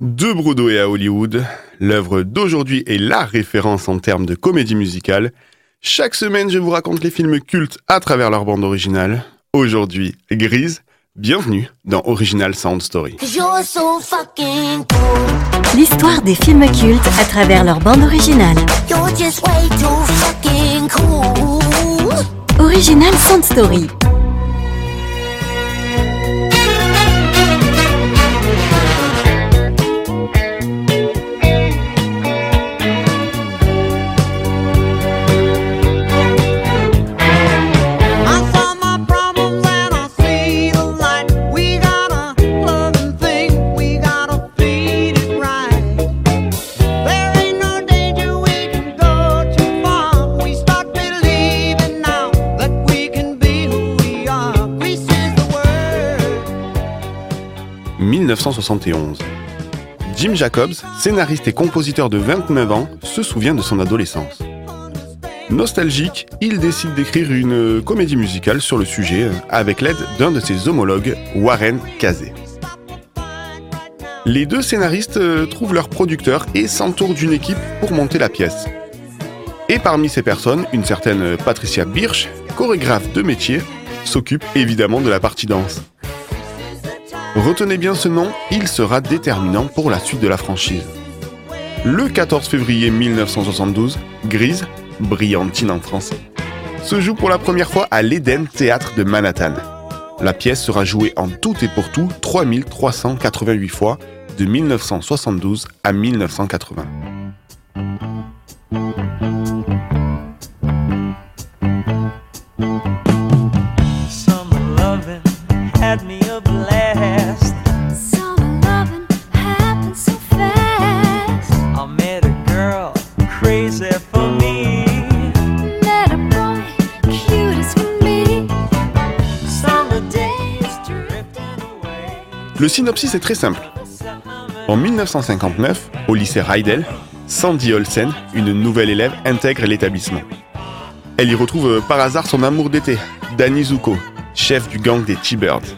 De Broadway à Hollywood, l'œuvre d'aujourd'hui est la référence en termes de comédie musicale. Chaque semaine, je vous raconte les films cultes à travers leur bande originale. Aujourd'hui, Grise. Bienvenue dans Original Sound Story. L'histoire des films cultes à travers leur bande originale. Original Sound Story. 1971. Jim Jacobs, scénariste et compositeur de 29 ans, se souvient de son adolescence. Nostalgique, il décide d'écrire une comédie musicale sur le sujet avec l'aide d'un de ses homologues, Warren Casey. Les deux scénaristes euh, trouvent leur producteur et s'entourent d'une équipe pour monter la pièce. Et parmi ces personnes, une certaine Patricia Birch, chorégraphe de métier, s'occupe évidemment de la partie danse. Retenez bien ce nom, il sera déterminant pour la suite de la franchise. Le 14 février 1972, Grise, brillantine en français, se joue pour la première fois à l'Eden Théâtre de Manhattan. La pièce sera jouée en tout et pour tout 3388 fois de 1972 à 1980. Le synopsis est très simple. En 1959, au lycée Rydell, Sandy Olsen, une nouvelle élève, intègre l'établissement. Elle y retrouve euh, par hasard son amour d'été, Danny Zuko, chef du gang des T-Birds.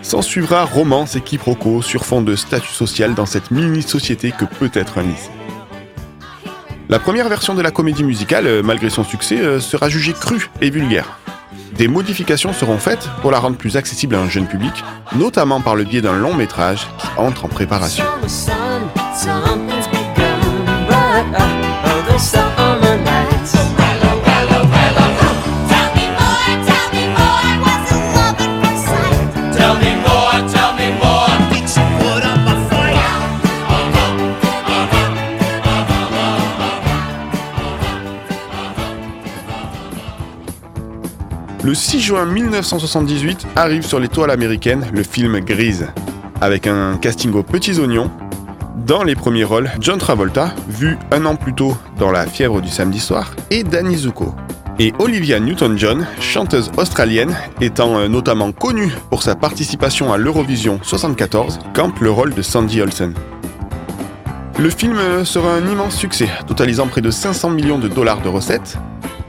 S'en suivra romance et quiproquo sur fond de statut social dans cette mini-société que peut être un lycée. La première version de la comédie musicale, euh, malgré son succès, euh, sera jugée crue et vulgaire. Des modifications seront faites pour la rendre plus accessible à un jeune public, notamment par le biais d'un long métrage qui entre en préparation. Le 6 juin 1978 arrive sur les toiles américaines le film Grise, avec un casting aux petits oignons. Dans les premiers rôles, John Travolta, vu un an plus tôt dans La fièvre du samedi soir, et Danny Zuko. Et Olivia Newton-John, chanteuse australienne, étant euh, notamment connue pour sa participation à l'Eurovision 74, campe le rôle de Sandy Olsen. Le film euh, sera un immense succès, totalisant près de 500 millions de dollars de recettes,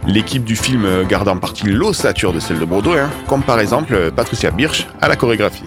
L'équipe du film euh, garde en partie l'ossature de celle de Broadway, hein, comme par exemple euh, Patricia Birch à la chorégraphie.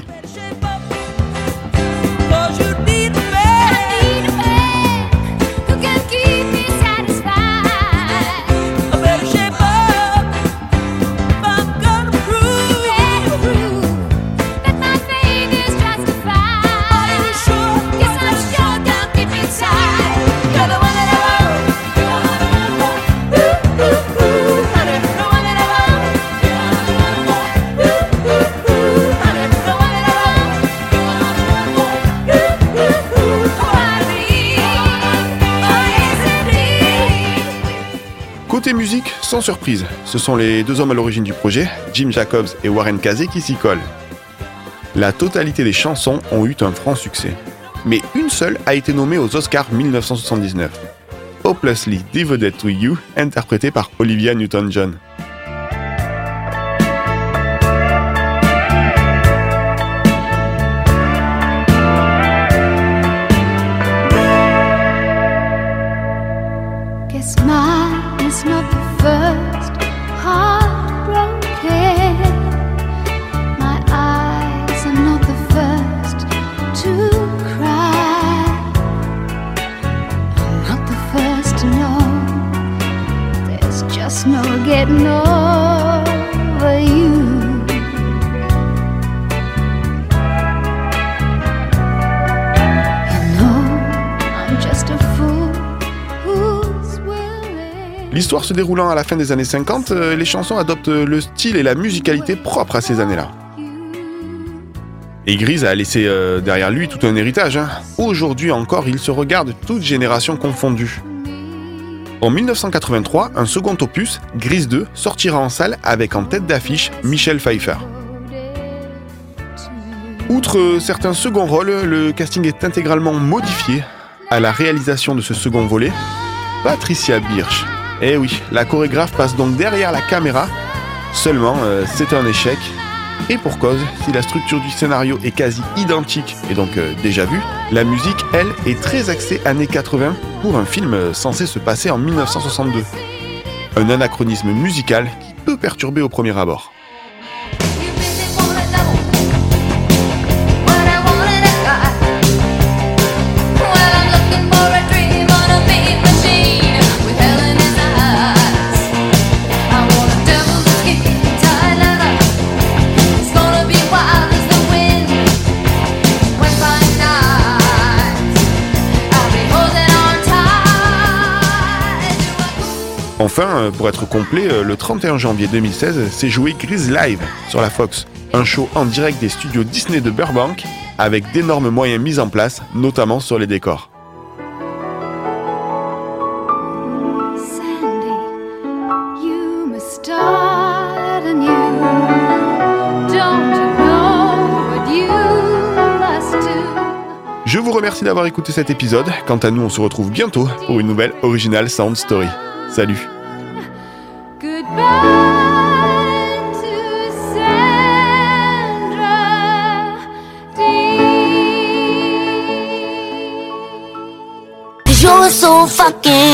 Musique, sans surprise, ce sont les deux hommes à l'origine du projet, Jim Jacobs et Warren Casey, qui s'y collent. La totalité des chansons ont eu un franc succès. Mais une seule a été nommée aux Oscars 1979. Hopelessly Devoted to You, interprétée par Olivia Newton-John. Getting over you. L'histoire se déroulant à la fin des années 50, euh, les chansons adoptent le style et la musicalité propres à ces années-là. Et Grise a laissé euh, derrière lui tout un héritage. hein. Aujourd'hui encore, il se regarde toutes générations confondues. En 1983, un second opus, Grise 2, sortira en salle avec en tête d'affiche Michel Pfeiffer. Outre certains seconds rôles, le casting est intégralement modifié. À la réalisation de ce second volet, Patricia Birch. Eh oui, la chorégraphe passe donc derrière la caméra. Seulement, euh, c'est un échec. Et pour cause, si la structure du scénario est quasi identique et donc euh, déjà vue, la musique, elle, est très axée années 80 pour un film euh, censé se passer en 1962. Un anachronisme musical qui peut perturber au premier abord. Enfin, euh, pour être complet, euh, le 31 janvier 2016 s'est joué Grise Live sur la Fox, un show en direct des studios Disney de Burbank avec d'énormes moyens mis en place, notamment sur les décors. Je vous remercie d'avoir écouté cet épisode. Quant à nous, on se retrouve bientôt pour une nouvelle Original Sound Story. Salut Goodbye to Sandra Dee. Cause you're so fucking.